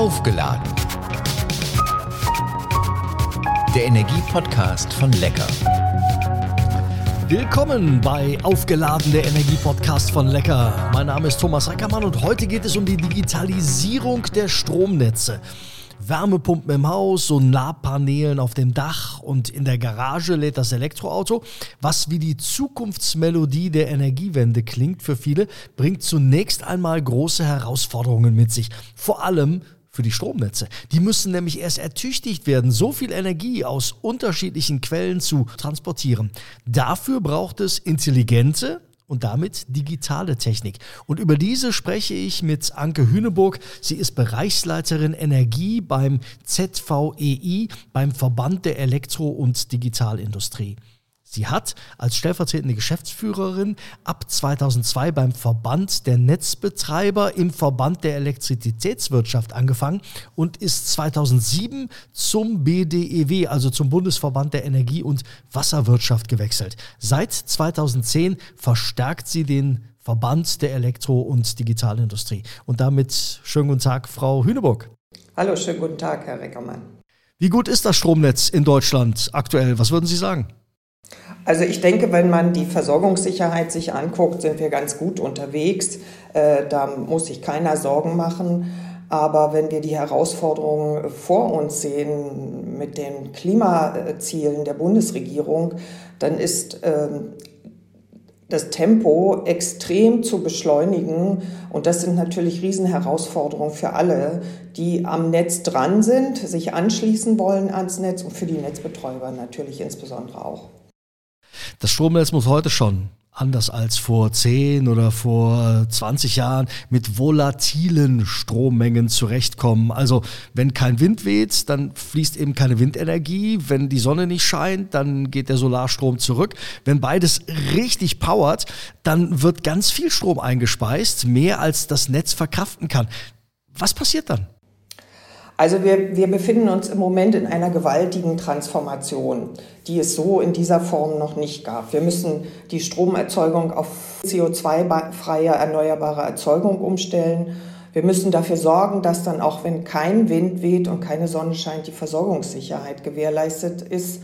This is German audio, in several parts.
Aufgeladen. Der Energiepodcast von Lecker. Willkommen bei Aufgeladen, der Energiepodcast von Lecker. Mein Name ist Thomas Reckermann und heute geht es um die Digitalisierung der Stromnetze. Wärmepumpen im Haus, Solarpanelen auf dem Dach und in der Garage lädt das Elektroauto. Was wie die Zukunftsmelodie der Energiewende klingt für viele, bringt zunächst einmal große Herausforderungen mit sich. Vor allem für die Stromnetze. Die müssen nämlich erst ertüchtigt werden, so viel Energie aus unterschiedlichen Quellen zu transportieren. Dafür braucht es intelligente, und damit digitale Technik. Und über diese spreche ich mit Anke Hüneburg. Sie ist Bereichsleiterin Energie beim ZVEI, beim Verband der Elektro- und Digitalindustrie. Sie hat als stellvertretende Geschäftsführerin ab 2002 beim Verband der Netzbetreiber im Verband der Elektrizitätswirtschaft angefangen und ist 2007 zum BDEW, also zum Bundesverband der Energie- und Wasserwirtschaft gewechselt. Seit 2010 verstärkt sie den Verband der Elektro- und Digitalindustrie. Und damit schönen guten Tag, Frau Hüneburg. Hallo, schönen guten Tag, Herr Reckermann. Wie gut ist das Stromnetz in Deutschland aktuell? Was würden Sie sagen? Also ich denke, wenn man die Versorgungssicherheit sich anguckt, sind wir ganz gut unterwegs. Äh, da muss sich keiner Sorgen machen. Aber wenn wir die Herausforderungen vor uns sehen mit den Klimazielen der Bundesregierung, dann ist ähm, das Tempo extrem zu beschleunigen. Und das sind natürlich Riesenherausforderungen für alle, die am Netz dran sind, sich anschließen wollen ans Netz und für die Netzbetreiber natürlich insbesondere auch. Das Stromnetz muss heute schon anders als vor 10 oder vor 20 Jahren mit volatilen Strommengen zurechtkommen. Also wenn kein Wind weht, dann fließt eben keine Windenergie. Wenn die Sonne nicht scheint, dann geht der Solarstrom zurück. Wenn beides richtig powert, dann wird ganz viel Strom eingespeist, mehr als das Netz verkraften kann. Was passiert dann? Also wir, wir befinden uns im Moment in einer gewaltigen Transformation, die es so in dieser Form noch nicht gab. Wir müssen die Stromerzeugung auf CO2-freie erneuerbare Erzeugung umstellen. Wir müssen dafür sorgen, dass dann auch wenn kein Wind weht und keine Sonne scheint, die Versorgungssicherheit gewährleistet ist.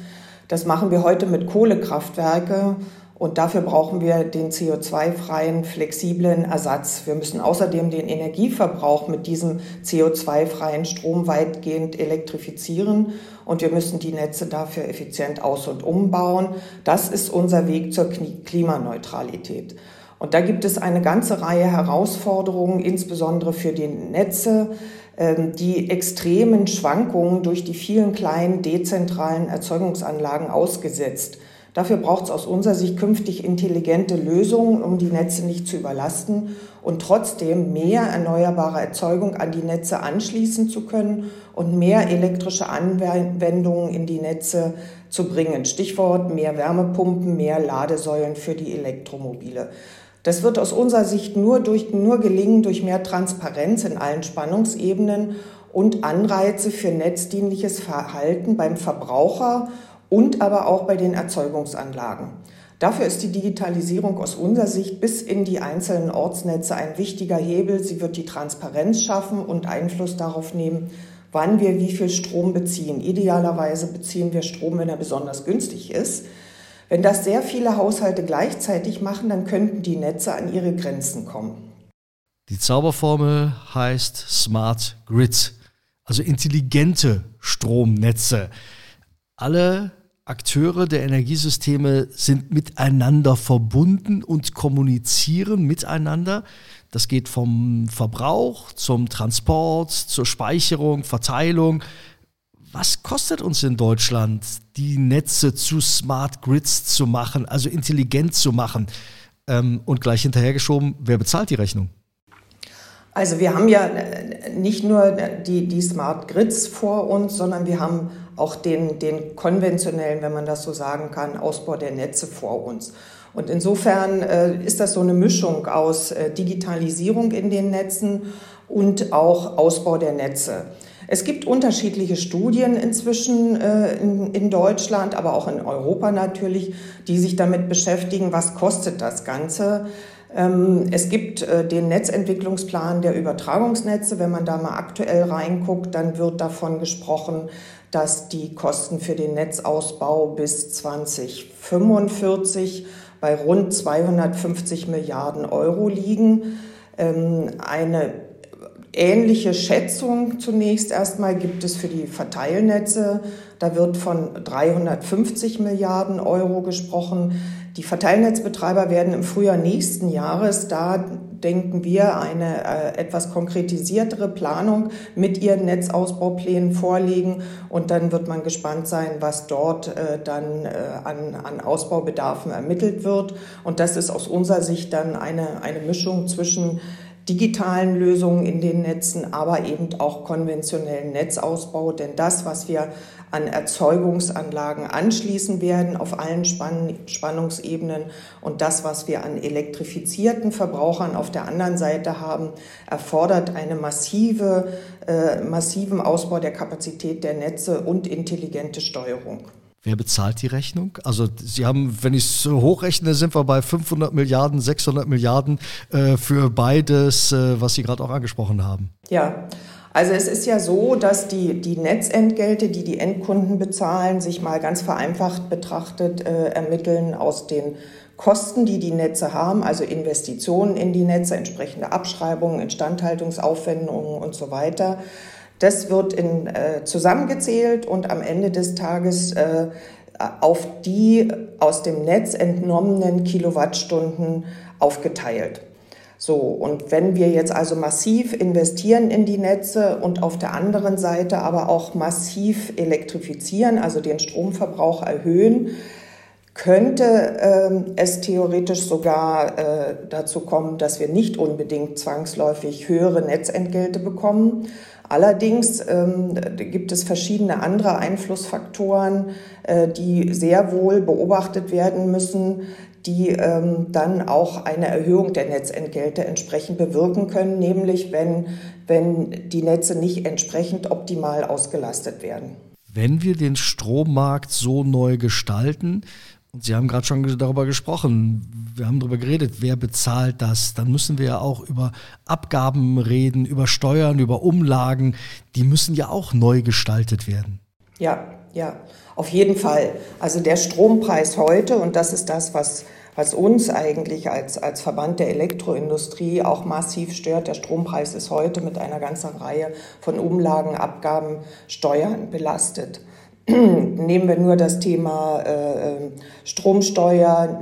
Das machen wir heute mit Kohlekraftwerke und dafür brauchen wir den CO2-freien, flexiblen Ersatz. Wir müssen außerdem den Energieverbrauch mit diesem CO2-freien Strom weitgehend elektrifizieren und wir müssen die Netze dafür effizient aus- und umbauen. Das ist unser Weg zur Klimaneutralität. Und da gibt es eine ganze Reihe Herausforderungen, insbesondere für die Netze, ähm, die extremen Schwankungen durch die vielen kleinen dezentralen Erzeugungsanlagen ausgesetzt Dafür braucht es aus unserer Sicht künftig intelligente Lösungen, um die Netze nicht zu überlasten und trotzdem mehr erneuerbare Erzeugung an die Netze anschließen zu können und mehr elektrische Anwendungen in die Netze zu bringen. Stichwort mehr Wärmepumpen, mehr Ladesäulen für die Elektromobile. Das wird aus unserer Sicht nur, durch, nur gelingen durch mehr Transparenz in allen Spannungsebenen und Anreize für netzdienliches Verhalten beim Verbraucher und aber auch bei den Erzeugungsanlagen. Dafür ist die Digitalisierung aus unserer Sicht bis in die einzelnen Ortsnetze ein wichtiger Hebel. Sie wird die Transparenz schaffen und Einfluss darauf nehmen, wann wir wie viel Strom beziehen. Idealerweise beziehen wir Strom, wenn er besonders günstig ist. Wenn das sehr viele Haushalte gleichzeitig machen, dann könnten die Netze an ihre Grenzen kommen. Die Zauberformel heißt Smart Grid, also intelligente Stromnetze. Alle Akteure der Energiesysteme sind miteinander verbunden und kommunizieren miteinander. Das geht vom Verbrauch zum Transport, zur Speicherung, Verteilung. Was kostet uns in Deutschland, die Netze zu Smart Grids zu machen, also intelligent zu machen? Ähm, und gleich hinterhergeschoben, wer bezahlt die Rechnung? Also wir haben ja nicht nur die, die Smart Grids vor uns, sondern wir haben auch den, den konventionellen, wenn man das so sagen kann, Ausbau der Netze vor uns. Und insofern äh, ist das so eine Mischung aus äh, Digitalisierung in den Netzen und auch Ausbau der Netze. Es gibt unterschiedliche Studien inzwischen äh, in, in, Deutschland, aber auch in Europa natürlich, die sich damit beschäftigen, was kostet das Ganze. Ähm, es gibt äh, den Netzentwicklungsplan der Übertragungsnetze. Wenn man da mal aktuell reinguckt, dann wird davon gesprochen, dass die Kosten für den Netzausbau bis 2045 bei rund 250 Milliarden Euro liegen. Ähm, eine ähnliche Schätzung zunächst erstmal gibt es für die Verteilnetze. Da wird von 350 Milliarden Euro gesprochen. Die Verteilnetzbetreiber werden im Frühjahr nächsten Jahres, da denken wir, eine äh, etwas konkretisiertere Planung mit ihren Netzausbauplänen vorlegen. Und dann wird man gespannt sein, was dort äh, dann äh, an, an Ausbaubedarfen ermittelt wird. Und das ist aus unserer Sicht dann eine, eine Mischung zwischen digitalen Lösungen in den Netzen, aber eben auch konventionellen Netzausbau. Denn das, was wir an Erzeugungsanlagen anschließen werden auf allen Spann Spannungsebenen und das, was wir an elektrifizierten Verbrauchern auf der anderen Seite haben, erfordert eine massive, äh, massiven Ausbau der Kapazität der Netze und intelligente Steuerung. Wer bezahlt die Rechnung? Also Sie haben, wenn ich es hochrechne, sind wir bei 500 Milliarden, 600 Milliarden äh, für beides, äh, was Sie gerade auch angesprochen haben. Ja, also es ist ja so, dass die, die Netzentgelte, die die Endkunden bezahlen, sich mal ganz vereinfacht betrachtet äh, ermitteln aus den Kosten, die die Netze haben, also Investitionen in die Netze, entsprechende Abschreibungen, Instandhaltungsaufwendungen und so weiter. Das wird in, äh, zusammengezählt und am Ende des Tages äh, auf die aus dem Netz entnommenen Kilowattstunden aufgeteilt. So, und wenn wir jetzt also massiv investieren in die Netze und auf der anderen Seite aber auch massiv elektrifizieren, also den Stromverbrauch erhöhen, könnte äh, es theoretisch sogar äh, dazu kommen, dass wir nicht unbedingt zwangsläufig höhere Netzentgelte bekommen, Allerdings ähm, gibt es verschiedene andere Einflussfaktoren, äh, die sehr wohl beobachtet werden müssen, die ähm, dann auch eine Erhöhung der Netzentgelte entsprechend bewirken können, nämlich wenn, wenn die Netze nicht entsprechend optimal ausgelastet werden. Wenn wir den Strommarkt so neu gestalten, und Sie haben gerade schon darüber gesprochen, wir haben darüber geredet, wer bezahlt das. Dann müssen wir ja auch über Abgaben reden, über Steuern, über Umlagen. Die müssen ja auch neu gestaltet werden. Ja, ja, auf jeden Fall. Also der Strompreis heute, und das ist das, was, was uns eigentlich als, als Verband der Elektroindustrie auch massiv stört, der Strompreis ist heute mit einer ganzen Reihe von Umlagen, Abgaben, Steuern belastet. Nehmen wir nur das Thema äh, Stromsteuer,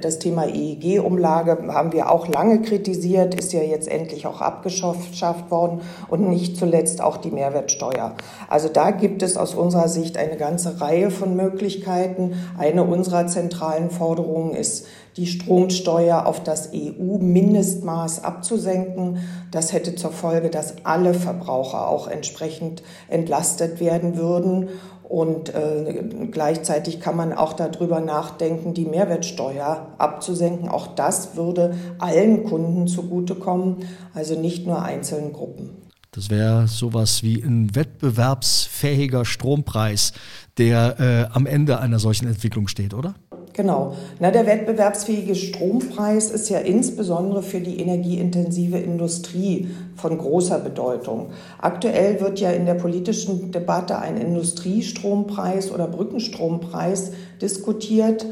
das Thema EEG-Umlage haben wir auch lange kritisiert, ist ja jetzt endlich auch abgeschafft worden und nicht zuletzt auch die Mehrwertsteuer. Also da gibt es aus unserer Sicht eine ganze Reihe von Möglichkeiten. Eine unserer zentralen Forderungen ist, die Stromsteuer auf das EU-Mindestmaß abzusenken. Das hätte zur Folge, dass alle Verbraucher auch entsprechend entlastet werden würden. Und äh, gleichzeitig kann man auch darüber nachdenken, die Mehrwertsteuer abzusenken. Auch das würde allen Kunden zugutekommen, also nicht nur einzelnen Gruppen. Das wäre sowas wie ein wettbewerbsfähiger Strompreis, der äh, am Ende einer solchen Entwicklung steht, oder? Genau. Na, der wettbewerbsfähige Strompreis ist ja insbesondere für die energieintensive Industrie von großer Bedeutung. Aktuell wird ja in der politischen Debatte ein Industriestrompreis oder Brückenstrompreis diskutiert.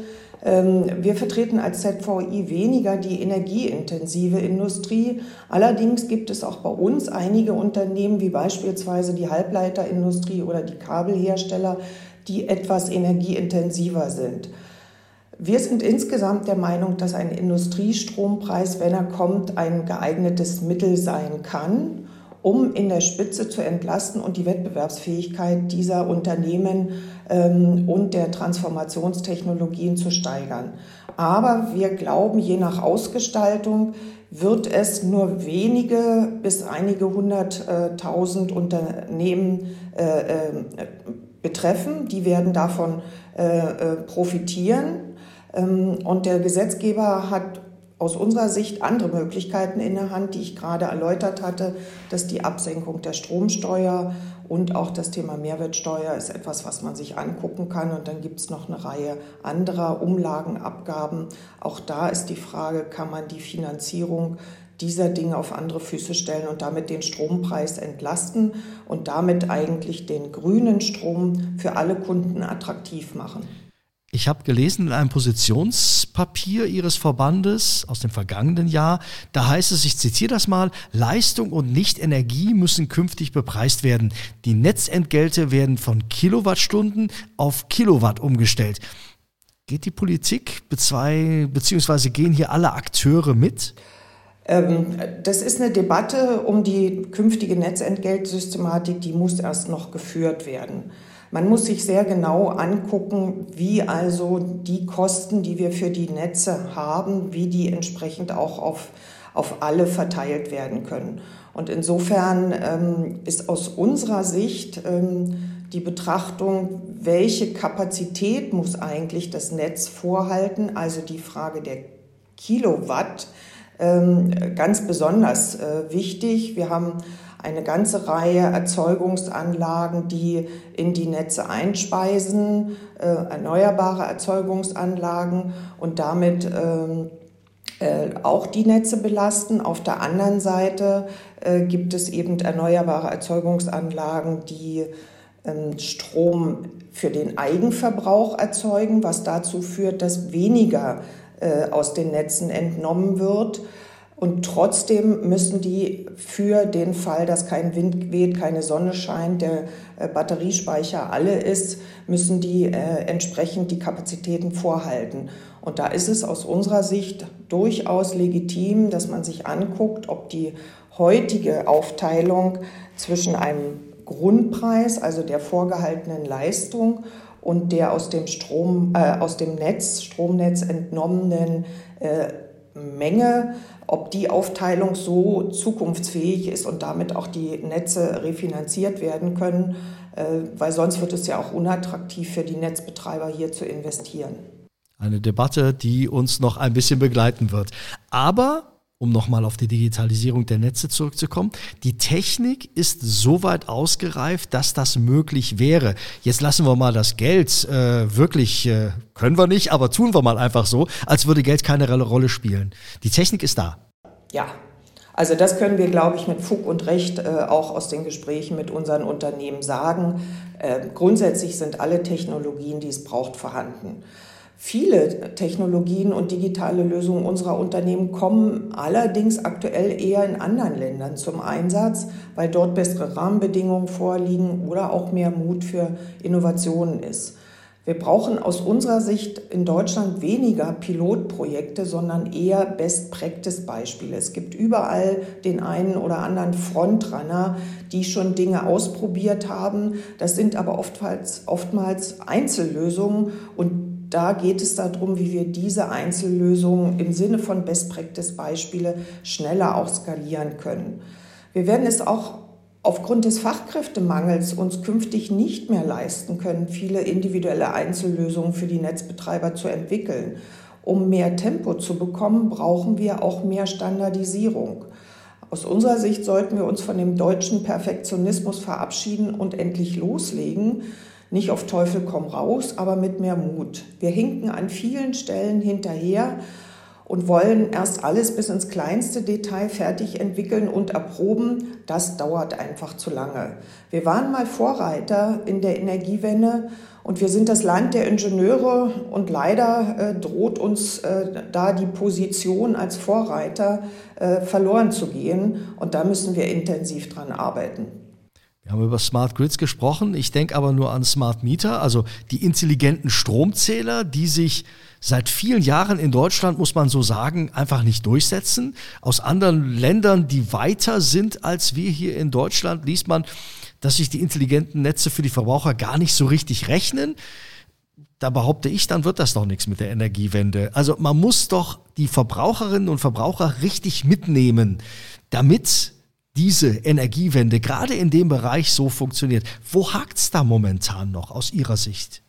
Ähm, wir vertreten als ZVI weniger die energieintensive Industrie. Allerdings gibt es auch bei uns einige Unternehmen, wie beispielsweise die Halbleiterindustrie oder die Kabelhersteller, die etwas energieintensiver sind. Wir sind insgesamt der Meinung, dass ein Industriestrompreis, wenn er kommt, ein geeignetes Mittel sein kann, um in der Spitze zu entlasten und die Wettbewerbsfähigkeit dieser Unternehmen ähm, und der Transformationstechnologien zu steigern. Aber wir glauben, je nach Ausgestaltung wird es nur wenige bis einige hunderttausend Unternehmen äh, äh, betreffen. Die werden davon äh, profitieren. Ähm, und der Gesetzgeber hat aus unserer Sicht andere Möglichkeiten in der Hand, die ich gerade erläutert hatte, dass die Absenkung der Stromsteuer und auch das Thema Mehrwertsteuer ist etwas, was man sich angucken kann. Und dann gibt es noch eine Reihe anderer Umlagenabgaben. Auch da ist die Frage, kann man die Finanzierung dieser Dinge auf andere Füße stellen und damit den Strompreis entlasten und damit eigentlich den grünen Strom für alle Kunden attraktiv machen. Ich habe gelesen in einem Positionspapier Ihres Verbandes aus dem vergangenen Jahr, da heißt es, ich zitiere das mal, Leistung und Nicht-Energie müssen künftig bepreist werden. Die Netzentgelte werden von Kilowattstunden auf Kilowatt umgestellt. Geht die Politik beziehungsweise gehen hier alle Akteure mit? Ähm, das ist eine Debatte um die künftige Netzentgeltsystematik, die muss erst noch geführt werden. Man muss sich sehr genau angucken, wie also die Kosten, die wir für die Netze haben, wie die entsprechend auch auf, auf alle verteilt werden können. Und insofern ähm, ist aus unserer Sicht ähm, die Betrachtung, welche Kapazität muss eigentlich das Netz vorhalten, also die Frage der Kilowatt, ähm, ganz besonders äh, wichtig. Wir haben eine ganze Reihe Erzeugungsanlagen, die in die Netze einspeisen, äh, erneuerbare Erzeugungsanlagen und damit ähm, äh, auch die Netze belasten. Auf der anderen Seite äh, gibt es eben erneuerbare Erzeugungsanlagen, die ähm, Strom für den Eigenverbrauch erzeugen, was dazu führt, dass weniger äh, aus den Netzen entnommen wird. Und trotzdem müssen die für den Fall, dass kein Wind weht, keine Sonne scheint, der äh, Batteriespeicher alle ist, müssen die äh, entsprechend die Kapazitäten vorhalten. Und da ist es aus unserer Sicht durchaus legitim, dass man sich anguckt, ob die heutige Aufteilung zwischen einem Grundpreis, also der vorgehaltenen Leistung, und der aus dem Strom, äh, aus dem Netz, Stromnetz entnommenen äh, Menge, ob die Aufteilung so zukunftsfähig ist und damit auch die Netze refinanziert werden können, äh, weil sonst wird es ja auch unattraktiv für die Netzbetreiber hier zu investieren. Eine Debatte, die uns noch ein bisschen begleiten wird. Aber um nochmal auf die Digitalisierung der Netze zurückzukommen, die Technik ist so weit ausgereift, dass das möglich wäre. Jetzt lassen wir mal das Geld äh, wirklich, äh, können wir nicht, aber tun wir mal einfach so, als würde Geld keine Rolle spielen. Die Technik ist da. Ja, also das können wir, glaube ich, mit Fug und Recht äh, auch aus den Gesprächen mit unseren Unternehmen sagen. Äh, grundsätzlich sind alle Technologien, die es braucht, vorhanden. Viele Technologien und digitale Lösungen unserer Unternehmen kommen allerdings aktuell eher in anderen Ländern zum Einsatz, weil dort bessere Rahmenbedingungen vorliegen oder auch mehr Mut für Innovationen ist. Wir brauchen aus unserer Sicht in Deutschland weniger Pilotprojekte, sondern eher Best-Practice-Beispiele. Es gibt überall den einen oder anderen Frontrunner, die schon Dinge ausprobiert haben. Das sind aber oftmals, oftmals Einzellösungen und da geht es darum, wie wir diese Einzellösungen im Sinne von Best-Practice-Beispiele schneller auch skalieren können. Wir werden es auch aufgrund des Fachkräftemangels uns künftig nicht mehr leisten können, viele individuelle Einzellösungen für die Netzbetreiber zu entwickeln. Um mehr Tempo zu bekommen, brauchen wir auch mehr Standardisierung. Aus unserer Sicht sollten wir uns von dem deutschen Perfektionismus verabschieden und endlich loslegen, nicht auf Teufel komm raus, aber mit mehr Mut. Wir hinken an vielen Stellen hinterher und wollen erst alles bis ins kleinste Detail fertig entwickeln und erproben. Das dauert einfach zu lange. Wir waren mal Vorreiter in der Energiewende und wir sind das Land der Ingenieure und leider äh, droht uns äh, da die Position als Vorreiter äh, verloren zu gehen und da müssen wir intensiv dran arbeiten. Wir haben über Smart Grids gesprochen. Ich denke aber nur an Smart Meter, also die intelligenten Stromzähler, die sich seit vielen Jahren in Deutschland, muss man so sagen, einfach nicht durchsetzen. Aus anderen Ländern, die weiter sind als wir hier in Deutschland, liest man, dass sich die intelligenten Netze für die Verbraucher gar nicht so richtig rechnen. Da behaupte ich, dann wird das doch nichts mit der Energiewende. Also man muss doch die Verbraucherinnen und Verbraucher richtig mitnehmen, damit diese Energiewende gerade in dem Bereich so funktioniert. Wo hakt es da momentan noch aus Ihrer Sicht?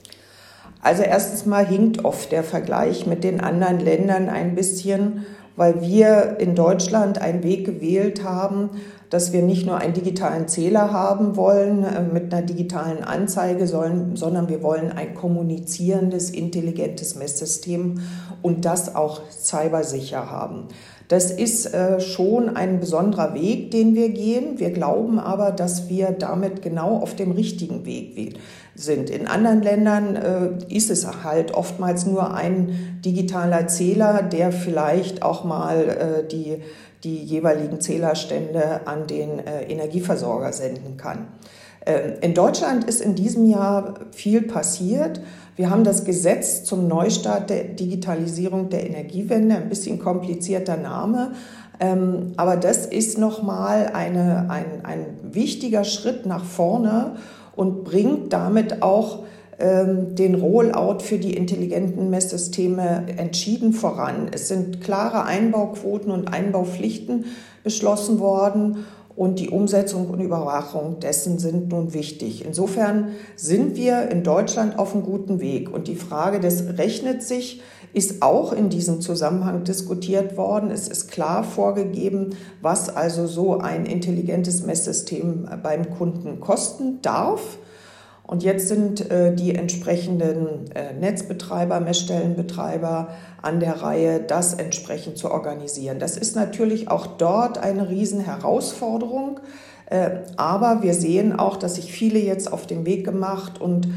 Also erstens mal hinkt oft der Vergleich mit den anderen Ländern ein bisschen, weil wir in Deutschland einen Weg gewählt haben, dass wir nicht nur einen digitalen Zähler haben wollen äh, mit einer digitalen Anzeige, sondern wir wollen ein kommunizierendes, intelligentes Messsystem und das auch cybersicher haben. Das ist äh, schon ein besonderer Weg, den wir gehen. Wir glauben aber, dass wir damit genau auf dem richtigen Weg sind. In anderen Ländern äh, ist es halt oftmals nur ein digitaler Zähler, der vielleicht auch mal die die jeweiligen Zählerstände an den äh, Energieversorger senden kann. Ähm, in Deutschland ist in diesem Jahr viel passiert. Wir haben das Gesetz zum Neustart der Digitalisierung der Energiewende, ein bisschen komplizierter Name, ähm, aber das ist nochmal ein, ein wichtiger Schritt nach vorne und bringt damit auch ähm, den Rollout für die intelligenten Messsysteme entschieden voran. Es sind klare Einbauquoten und Einbaupflichten beschlossen worden und die Umsetzung und Überwachung dessen sind nun wichtig. Insofern sind wir in Deutschland auf einem guten Weg und die Frage des rechnet sich ist auch in diesem Zusammenhang diskutiert worden. Es ist klar vorgegeben, was also so ein intelligentes Messsystem beim Kunden kosten darf. Und jetzt sind äh, die entsprechenden äh, Netzbetreiber, Messstellenbetreiber an der Reihe, das entsprechend zu organisieren. Das ist natürlich auch dort eine Riesenherausforderung. Äh, aber wir sehen auch, dass sich viele jetzt auf den Weg gemacht und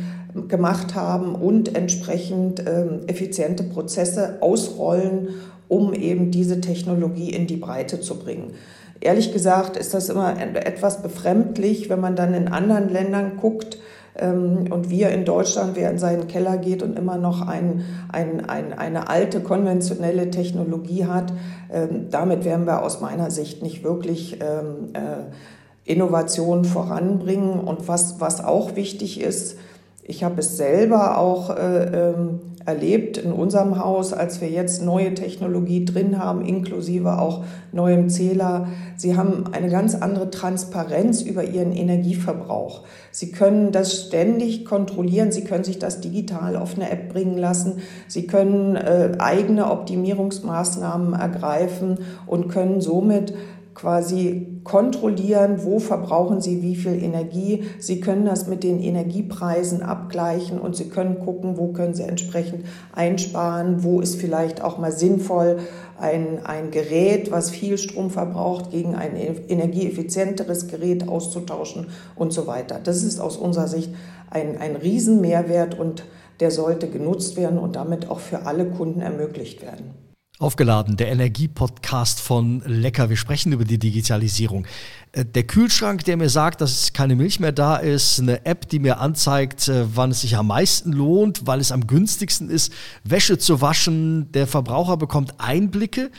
gemacht haben und entsprechend ähm, effiziente Prozesse ausrollen, um eben diese Technologie in die Breite zu bringen. Ehrlich gesagt ist das immer etwas befremdlich, wenn man dann in anderen Ländern guckt, und wir in Deutschland, wer in seinen Keller geht und immer noch ein, ein, ein, eine alte konventionelle Technologie hat, ähm, damit werden wir aus meiner Sicht nicht wirklich ähm, äh, Innovationen voranbringen. Und was, was auch wichtig ist, ich habe es selber auch äh, ähm, erlebt in unserem Haus, als wir jetzt neue Technologie drin haben, inklusive auch neuem Zähler. Sie haben eine ganz andere Transparenz über ihren Energieverbrauch. Sie können das ständig kontrollieren. Sie können sich das digital auf eine App bringen lassen. Sie können äh, eigene Optimierungsmaßnahmen ergreifen und können somit quasi kontrollieren, wo verbrauchen Sie wie viel Energie. Sie können das mit den Energiepreisen abgleichen und Sie können gucken, wo können Sie entsprechend einsparen, wo ist vielleicht auch mal sinnvoll, ein, ein Gerät, was viel Strom verbraucht, gegen ein energieeffizienteres Gerät auszutauschen und so weiter. Das ist aus unserer Sicht ein, ein Riesenmehrwert und der sollte genutzt werden und damit auch für alle Kunden ermöglicht werden. Aufgeladen, der Energiepodcast von Lecker. Wir sprechen über die Digitalisierung. Äh, der Kühlschrank, der mir sagt, dass keine Milch mehr da ist, eine App, die mir anzeigt, äh, wann es sich am meisten lohnt, weil es am günstigsten ist, Wäsche zu waschen. Der Verbraucher bekommt Einblicke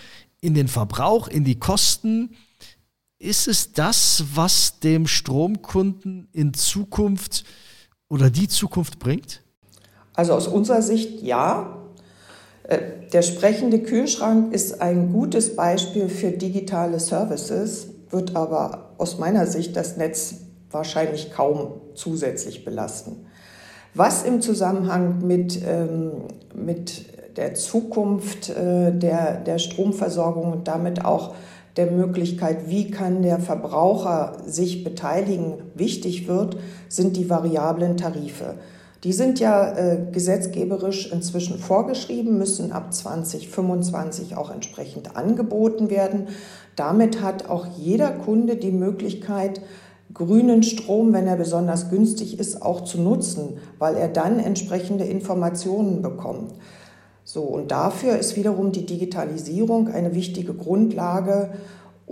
in den Verbrauch, in die Kosten. Ist es das, was dem Stromkunden in Zukunft oder die Zukunft bringt? Also aus unserer Sicht ja. Äh, der sprechende Kühlschrank ist ein gutes Beispiel für digitale Services, wird aber aus meiner Sicht das Netz wahrscheinlich kaum zusätzlich belasten. Was im Zusammenhang mit, ähm, mit der Zukunft äh, der, der Stromversorgung und damit auch der Möglichkeit, wie kann der Verbraucher sich beteiligen, wichtig wird, sind die variablen Tarife. Die sind ja äh, gesetzgeberisch inzwischen vorgeschrieben, müssen ab 2025 auch entsprechend angeboten werden. Damit hat auch jeder Kunde die Möglichkeit, grünen Strom, wenn er besonders günstig ist, auch zu nutzen, weil er dann entsprechende Informationen bekommt. So, und dafür ist wiederum die Digitalisierung eine wichtige Grundlage,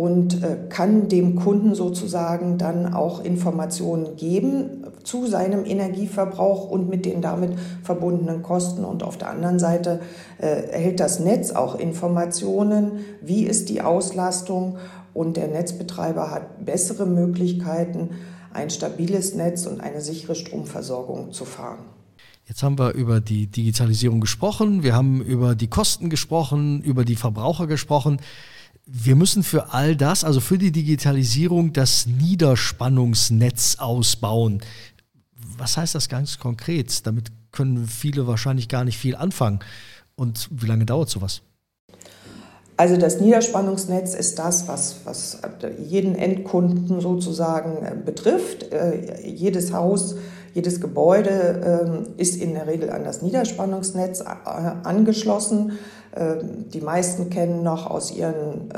und äh, kann dem Kunden sozusagen dann auch Informationen geben zu seinem Energieverbrauch und mit den damit verbundenen Kosten. Und auf der anderen Seite äh, erhält das Netz auch Informationen, wie ist die Auslastung und der Netzbetreiber hat bessere Möglichkeiten, ein stabiles Netz und eine sichere Stromversorgung zu fahren. Jetzt haben wir über die Digitalisierung gesprochen, wir haben über die Kosten gesprochen, über die Verbraucher gesprochen wir müssen für all das, also für die Digitalisierung, das Niederspannungsnetz ausbauen. Was heißt das ganz konkret? Damit können viele wahrscheinlich gar nicht viel anfangen. Und wie lange dauert sowas? Also das Niederspannungsnetz ist das, was, was jeden Endkunden sozusagen äh, betrifft. Äh, jedes Haus, jedes Gebäude äh, ist in der Regel an das Niederspannungsnetz angeschlossen. Die meisten kennen noch aus ihren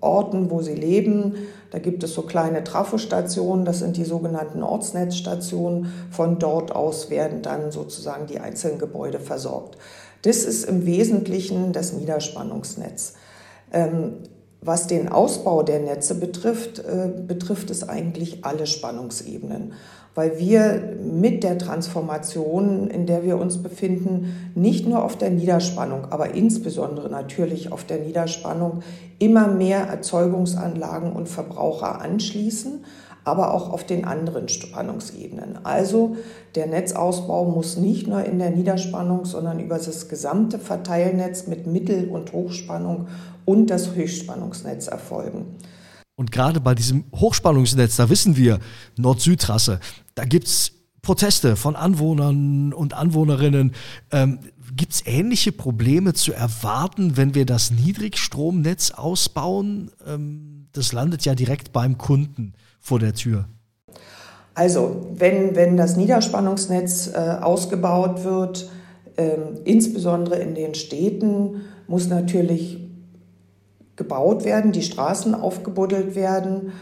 Orten, wo sie leben. Da gibt es so kleine Trafostationen, das sind die sogenannten Ortsnetzstationen. Von dort aus werden dann sozusagen die einzelnen Gebäude versorgt. Das ist im Wesentlichen das Niederspannungsnetz. Ähm, was den Ausbau der Netze betrifft, äh, betrifft es eigentlich alle Spannungsebenen, weil wir mit der Transformation, in der wir uns befinden, nicht nur auf der Niederspannung, aber insbesondere natürlich auf der Niederspannung immer mehr Erzeugungsanlagen und Verbraucher anschließen, aber auch auf den anderen Spannungsebenen. Also der Netzausbau muss nicht nur in der Niederspannung, sondern über das gesamte Verteilnetz mit Mittel- und Hochspannung und das Höchstspannungsnetz erfolgen. Und gerade bei diesem Hochspannungsnetz, da wissen wir, Nord-Süd-Trasse, da gibt es Proteste von Anwohnern und Anwohnerinnen. Ähm, gibt es ähnliche Probleme zu erwarten, wenn wir das Niedrigstromnetz ausbauen? Ähm, das landet ja direkt beim Kunden vor der Tür? Also, wenn, wenn das Niederspannungsnetz äh, ausgebaut wird, äh, insbesondere in den Städten, muss natürlich gebaut werden, die Straßen aufgebuddelt werden.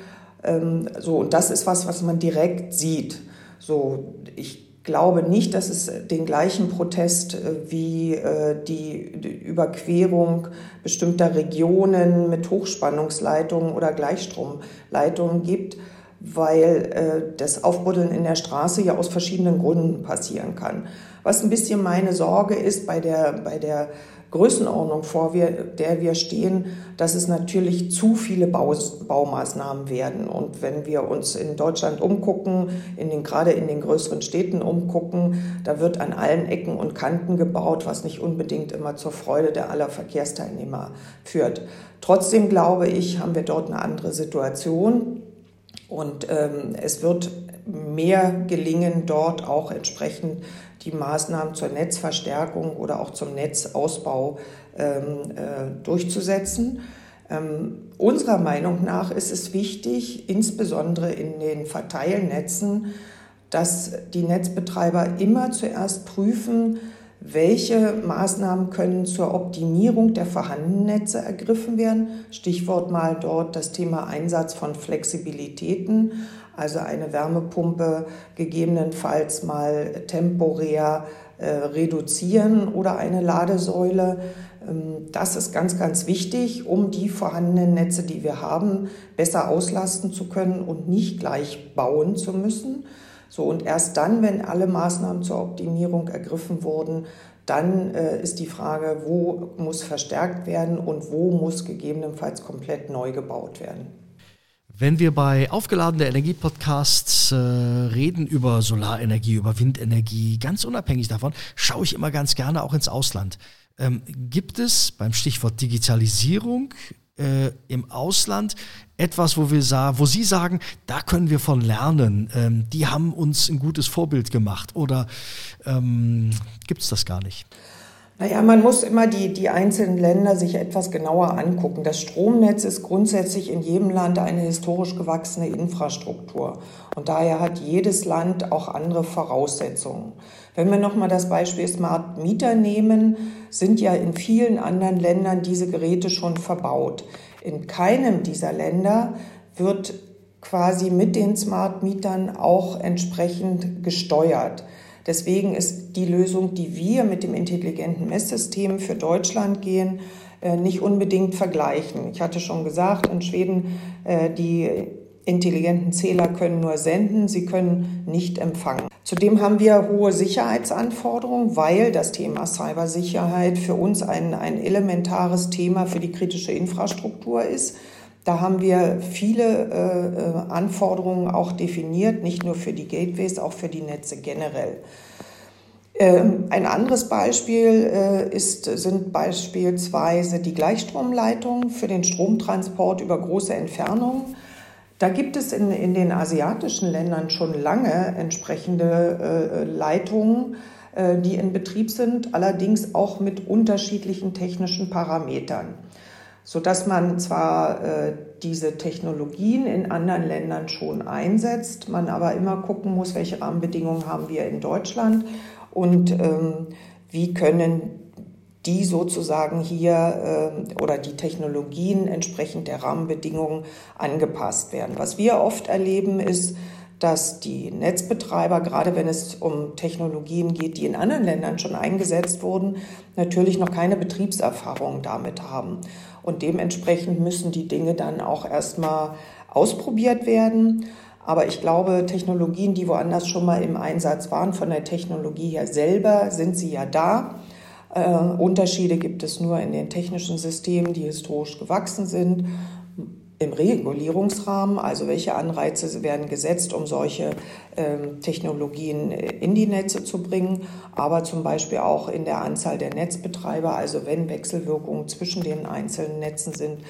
Ähm, so, und das ist was, was man direkt sieht. So, ich glaube nicht, dass es den gleichen Protest äh, wie äh, die, Überquerung bestimmter Regionen mit Hochspannungsleitungen oder Gleichstromleitungen gibt weil äh, das Aufbuddeln in der Straße ja aus verschiedenen Gründen passieren kann. Was ein bisschen meine Sorge ist bei der, bei der Größenordnung, vor der wir stehen, dass es natürlich zu viele Baumaßnahmen werden. Und wenn wir uns in Deutschland umgucken, in den, gerade in den größeren Städten umgucken, da wird an allen Ecken und Kanten gebaut, was nicht unbedingt immer zur Freude der aller Verkehrsteilnehmer führt. Trotzdem glaube ich, haben wir dort eine andere Situation. Und ähm, es wird mehr gelingen, dort auch entsprechend die Maßnahmen zur Netzverstärkung oder auch zum Netzausbau ähm, äh, durchzusetzen. Ähm, unserer Meinung nach ist es wichtig, insbesondere in den Verteilnetzen, dass die Netzbetreiber immer zuerst prüfen, welche Maßnahmen können zur Optimierung der vorhandenen Netze ergriffen werden? Stichwort mal dort das Thema Einsatz von Flexibilitäten, also eine Wärmepumpe gegebenenfalls mal temporär äh, reduzieren oder eine Ladesäule. Ähm, das ist ganz, ganz wichtig, um die vorhandenen Netze, die wir haben, besser auslasten zu können und nicht gleich bauen zu müssen. So, und erst dann, wenn alle Maßnahmen zur Optimierung ergriffen wurden, dann äh, ist die Frage, wo muss verstärkt werden und wo muss gegebenenfalls komplett neu gebaut werden. Wenn wir bei aufgeladener Energie-Podcasts äh, reden über Solarenergie, über Windenergie, ganz unabhängig davon, schaue ich immer ganz gerne auch ins Ausland. Ähm, gibt es beim Stichwort Digitalisierung äh, im Ausland etwas, wo wir wo Sie sagen, da können wir von lernen. Ähm, die haben uns ein gutes Vorbild gemacht oder ähm, gibt es das gar nicht? Naja, man muss immer die, die einzelnen Länder sich etwas genauer angucken. Das Stromnetz ist grundsätzlich in jedem Land eine historisch gewachsene Infrastruktur. Und daher hat jedes Land auch andere Voraussetzungen. Wenn wir nochmal das Beispiel Smart Meter nehmen, sind ja in vielen anderen Ländern diese Geräte schon verbaut. In keinem dieser Länder wird quasi mit den Smart Mietern auch entsprechend gesteuert. Deswegen ist die Lösung, die wir mit dem intelligenten Messsystem für Deutschland gehen, äh, nicht unbedingt vergleichen. Ich hatte schon gesagt, in Schweden, äh, die intelligenten Zähler können nur senden, sie können nicht empfangen. Zudem haben wir hohe Sicherheitsanforderungen, weil das Thema Cybersicherheit für uns ein, ein elementares Thema für die kritische Infrastruktur ist. Da haben wir viele äh, äh, Anforderungen auch definiert, nicht nur für die Gateways, auch für die Netze generell. Ähm, ein anderes Beispiel äh, ist, sind beispielsweise die Gleichstromleitungen für den Stromtransport über große Entfernungen. Da gibt es in, in den asiatischen Ländern schon lange entsprechende äh, Leitungen, äh, die in Betrieb sind, allerdings auch mit unterschiedlichen technischen Parametern. Sodass man zwar äh, diese Technologien in anderen Ländern schon einsetzt, man aber immer gucken muss, welche Rahmenbedingungen haben wir in Deutschland und ähm, wie können die sozusagen hier äh, oder die Technologien entsprechend der Rahmenbedingungen angepasst werden. Was wir oft erleben ist, dass die Netzbetreiber, gerade wenn es um Technologien geht, die in anderen Ländern schon eingesetzt wurden, natürlich noch keine Betriebserfahrung damit haben. Und dementsprechend müssen die Dinge dann auch erstmal ausprobiert werden. Aber ich glaube, Technologien, die woanders schon mal im Einsatz waren, von der Technologie her selber, sind sie ja da. Äh, Unterschiede gibt es nur in den technischen Systemen, die historisch gewachsen sind im Regulierungsrahmen, also welche Anreize werden gesetzt, um solche ähm, Technologien in die Netze zu bringen, aber zum Beispiel auch in der Anzahl der Netzbetreiber, also wenn Wechselwirkungen zwischen den einzelnen Netzen sind,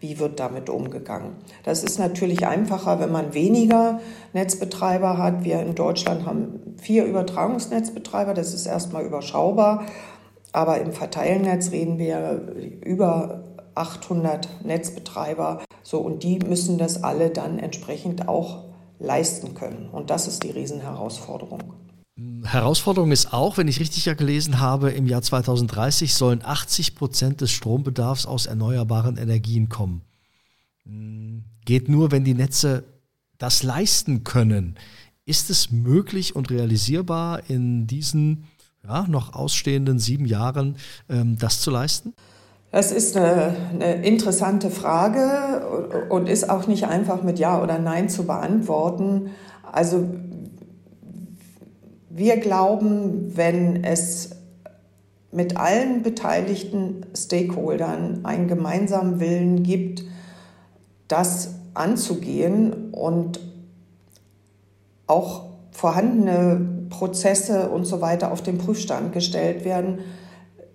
wie wird damit umgegangen. Das ist natürlich einfacher, wenn man weniger Netzbetreiber hat. Wir in Deutschland haben vier Übertragungsnetzbetreiber, das ist erstmal überschaubar, aber im Verteilnetz reden wir über 800 Netzbetreiber. So, und die müssen das alle dann entsprechend auch leisten können. Und das ist die Riesenherausforderung. Herausforderung ist auch, wenn ich richtig ja gelesen habe, im Jahr 2030 sollen 80 Prozent des Strombedarfs aus erneuerbaren Energien kommen. Hm, geht nur, wenn die Netze das leisten können. Ist es möglich und realisierbar in diesen ja, noch ausstehenden sieben Jahren, ähm, das zu leisten? Das ist eine, eine, interessante Frage und ist auch nicht einfach mit Ja oder Nein zu beantworten. Also wir glauben, wenn es mit allen beteiligten Stakeholdern einen gemeinsamen Willen gibt, das anzugehen und auch vorhandene Prozesse und so weiter auf den Prüfstand gestellt werden,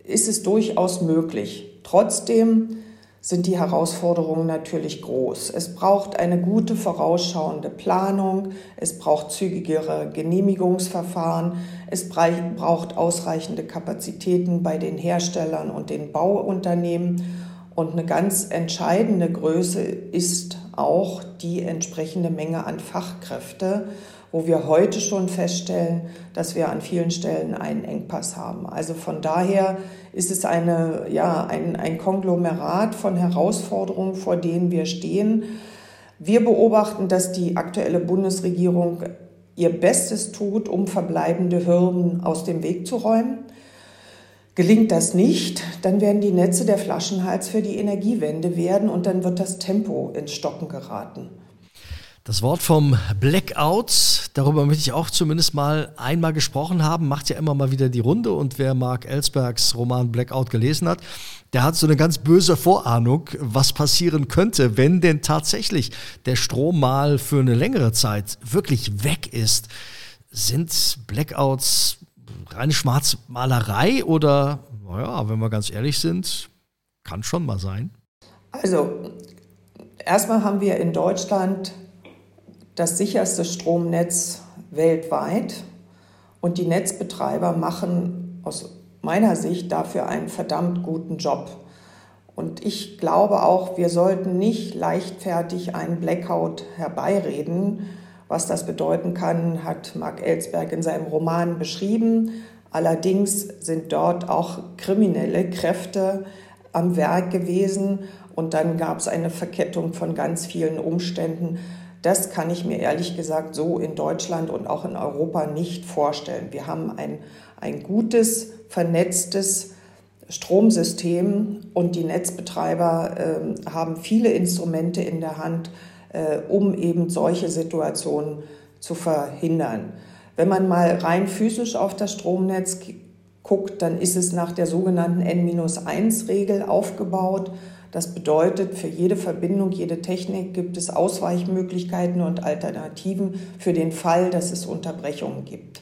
ist es durchaus möglich. Trotzdem sind die Herausforderungen natürlich groß. Es braucht eine gute vorausschauende Planung, es braucht zügigere Genehmigungsverfahren, es braucht ausreichende Kapazitäten bei den Herstellern und den Bauunternehmen und eine ganz entscheidende Größe ist auch die entsprechende Menge an Fachkräfte wo wir heute schon feststellen, dass wir an vielen Stellen einen Engpass haben. Also von daher ist es eine, ja, ein, ein Konglomerat von Herausforderungen, vor denen wir stehen. Wir beobachten, dass die aktuelle Bundesregierung ihr Bestes tut, um verbleibende Hürden aus dem Weg zu räumen. Gelingt das nicht, dann werden die Netze der Flaschenhals für die Energiewende werden und dann wird das Tempo ins Stocken geraten. Das Wort vom Blackout, darüber möchte ich auch zumindest mal einmal gesprochen haben, macht ja immer mal wieder die Runde und wer Mark Ellsbergs Roman Blackout gelesen hat, der hat so eine ganz böse Vorahnung, was passieren könnte, wenn denn tatsächlich der Strom mal für eine längere Zeit wirklich weg ist. Sind Blackouts reine Schwarzmalerei oder, naja, wenn wir ganz ehrlich sind, kann schon mal sein? Also, erstmal haben wir in Deutschland das sicherste Stromnetz weltweit und die Netzbetreiber machen aus meiner Sicht dafür einen verdammt guten Job. Und ich glaube auch, wir sollten nicht leichtfertig einen Blackout herbeireden. Was das bedeuten kann, hat Mark Ellsberg in seinem Roman beschrieben. Allerdings sind dort auch kriminelle Kräfte am Werk gewesen und dann gab es eine Verkettung von ganz vielen Umständen. Das kann ich mir ehrlich gesagt so in Deutschland und auch in Europa nicht vorstellen. Wir haben ein, ein gutes, vernetztes Stromsystem und die Netzbetreiber äh, haben viele Instrumente in der Hand, äh, um eben solche Situationen zu verhindern. Wenn man mal rein physisch auf das Stromnetz guckt, dann ist es nach der sogenannten N-1-Regel aufgebaut. Das bedeutet, für jede Verbindung, jede Technik gibt es Ausweichmöglichkeiten und Alternativen für den Fall, dass es Unterbrechungen gibt.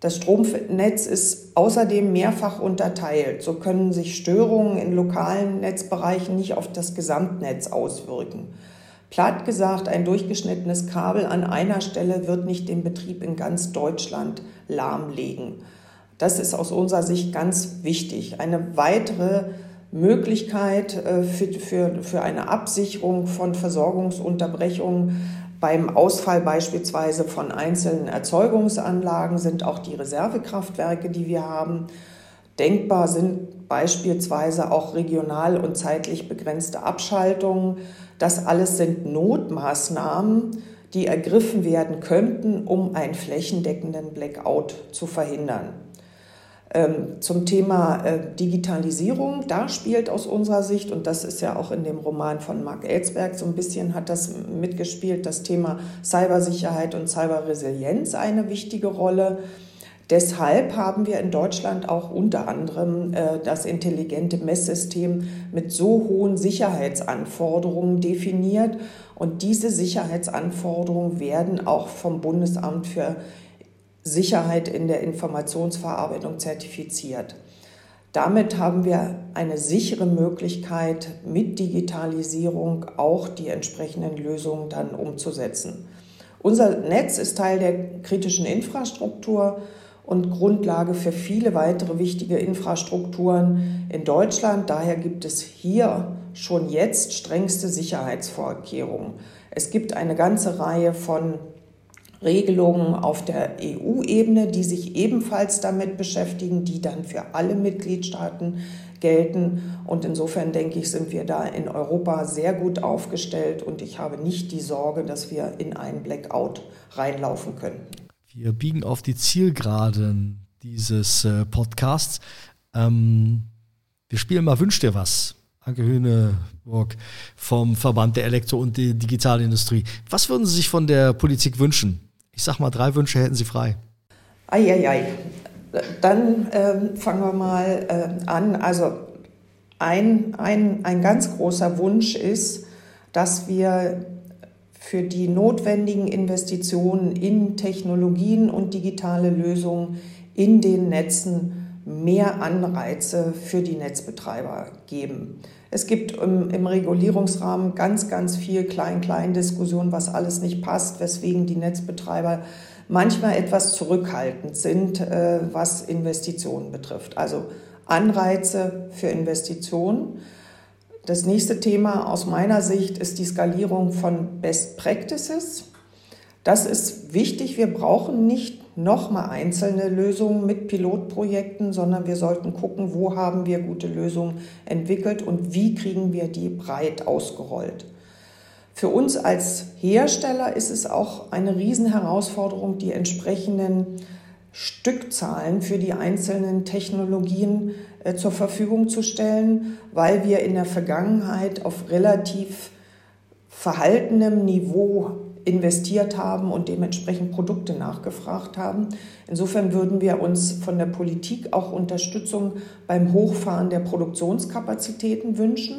Das Stromnetz ist außerdem mehrfach unterteilt. So können sich Störungen in lokalen Netzbereichen nicht auf das Gesamtnetz auswirken. Platt gesagt, ein durchgeschnittenes Kabel an einer Stelle wird nicht den Betrieb in ganz Deutschland lahmlegen. Das ist aus unserer Sicht ganz wichtig. Eine weitere Möglichkeit äh, für, für, für eine Absicherung von Versorgungsunterbrechungen beim Ausfall beispielsweise von einzelnen Erzeugungsanlagen sind auch die Reservekraftwerke, die wir haben. Denkbar sind beispielsweise auch regional und zeitlich begrenzte Abschaltungen. Das alles sind Notmaßnahmen, die ergriffen werden könnten, um einen flächendeckenden Blackout zu verhindern. Ähm, zum Thema äh, Digitalisierung, da spielt aus unserer Sicht, und das ist ja auch in dem Roman von Mark Ellsberg so ein bisschen, hat das mitgespielt, das Thema Cybersicherheit und Cyberresilienz eine wichtige Rolle. Deshalb haben wir in Deutschland auch unter anderem äh, das intelligente Messsystem mit so hohen Sicherheitsanforderungen definiert. Und diese Sicherheitsanforderungen werden auch vom Bundesamt für Sicherheit in der Informationsverarbeitung zertifiziert. Damit haben wir eine sichere Möglichkeit, mit Digitalisierung auch die entsprechenden Lösungen dann umzusetzen. Unser Netz ist Teil der kritischen Infrastruktur und Grundlage für viele weitere wichtige Infrastrukturen in Deutschland. Daher gibt es hier schon jetzt strengste Sicherheitsvorkehrungen. Es gibt eine ganze Reihe von Regelungen auf der EU-Ebene, die sich ebenfalls damit beschäftigen, die dann für alle Mitgliedstaaten gelten. Und insofern denke ich, sind wir da in Europa sehr gut aufgestellt und ich habe nicht die Sorge, dass wir in einen Blackout reinlaufen könnten. Wir biegen auf die Zielgeraden dieses äh, Podcasts. Ähm, wir spielen mal Wünsch dir was. Anke Höhneburg vom Verband der Elektro- und Digitalindustrie. Was würden Sie sich von der Politik wünschen? Ich sag mal, drei Wünsche hätten Sie frei. Eieiei. Dann äh, fangen wir mal äh, an. Also ein, ein, ein ganz großer Wunsch ist, dass wir für die notwendigen Investitionen in Technologien und digitale Lösungen in den Netzen mehr Anreize für die Netzbetreiber geben. Es gibt im, im Regulierungsrahmen ganz, ganz viel Klein-Klein-Diskussion, was alles nicht passt, weswegen die Netzbetreiber manchmal etwas zurückhaltend sind, äh, was Investitionen betrifft. Also Anreize für Investitionen. Das nächste Thema aus meiner Sicht ist die Skalierung von Best Practices. Das ist wichtig. Wir brauchen nicht nochmal einzelne Lösungen mit Pilotprojekten, sondern wir sollten gucken, wo haben wir gute Lösungen entwickelt und wie kriegen wir die breit ausgerollt. Für uns als Hersteller ist es auch eine Riesenherausforderung, die entsprechenden Stückzahlen für die einzelnen Technologien äh, zur Verfügung zu stellen, weil wir in der Vergangenheit auf relativ verhaltenem Niveau investiert haben und dementsprechend Produkte nachgefragt haben. Insofern würden wir uns von der Politik auch Unterstützung beim Hochfahren der Produktionskapazitäten wünschen.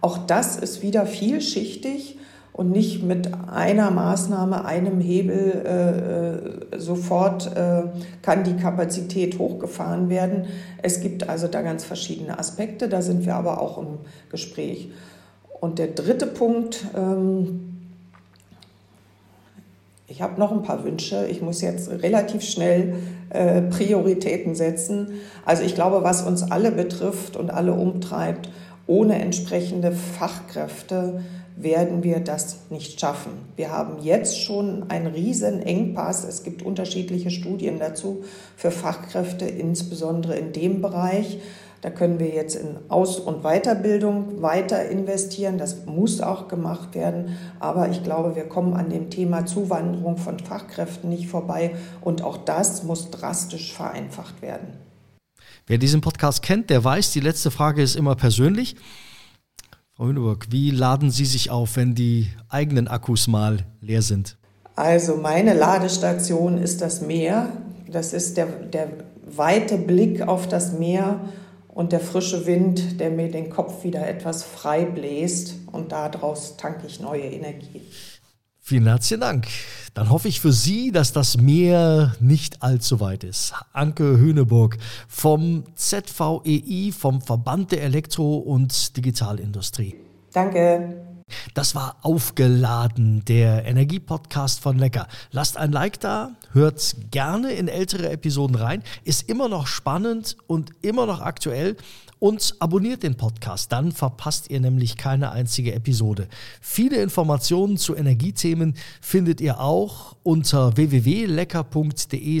Auch das ist wieder vielschichtig und nicht mit einer Maßnahme, einem Hebel äh, äh sofort äh, kann die Kapazität hochgefahren werden. Es gibt also da ganz verschiedene Aspekte, da sind wir aber auch im Gespräch. Und der dritte Punkt, ähm, ich habe noch ein paar Wünsche. Ich muss jetzt relativ schnell äh, Prioritäten setzen. Also ich glaube, was uns alle betrifft und alle umtreibt, ohne entsprechende Fachkräfte werden wir das nicht schaffen. Wir haben jetzt schon einen riesen Engpass. Es gibt unterschiedliche Studien dazu für Fachkräfte, insbesondere in dem Bereich. Da können wir jetzt in Aus- und Weiterbildung weiter investieren. Das muss auch gemacht werden. Aber ich glaube, wir kommen an dem Thema Zuwanderung von Fachkräften nicht vorbei. Und auch das muss drastisch vereinfacht werden. Wer diesen Podcast kennt, der weiß, die letzte Frage ist immer persönlich. Frau Hüneburg, wie laden Sie sich auf, wenn die eigenen Akkus mal leer sind? Also meine Ladestation ist das Meer. Das ist der, der weite Blick auf das Meer und der frische Wind, der mir den Kopf wieder etwas frei bläst und daraus tanke ich neue Energie. Vielen herzlichen Dank. Dann hoffe ich für Sie, dass das Meer nicht allzu weit ist. Anke Höhneburg vom ZVEI, vom Verband der Elektro- und Digitalindustrie. Danke. Das war aufgeladen, der Energiepodcast von Lecker. Lasst ein Like da, hört gerne in ältere Episoden rein, ist immer noch spannend und immer noch aktuell und abonniert den Podcast, dann verpasst ihr nämlich keine einzige Episode. Viele Informationen zu Energiethemen findet ihr auch unter www.lecker.de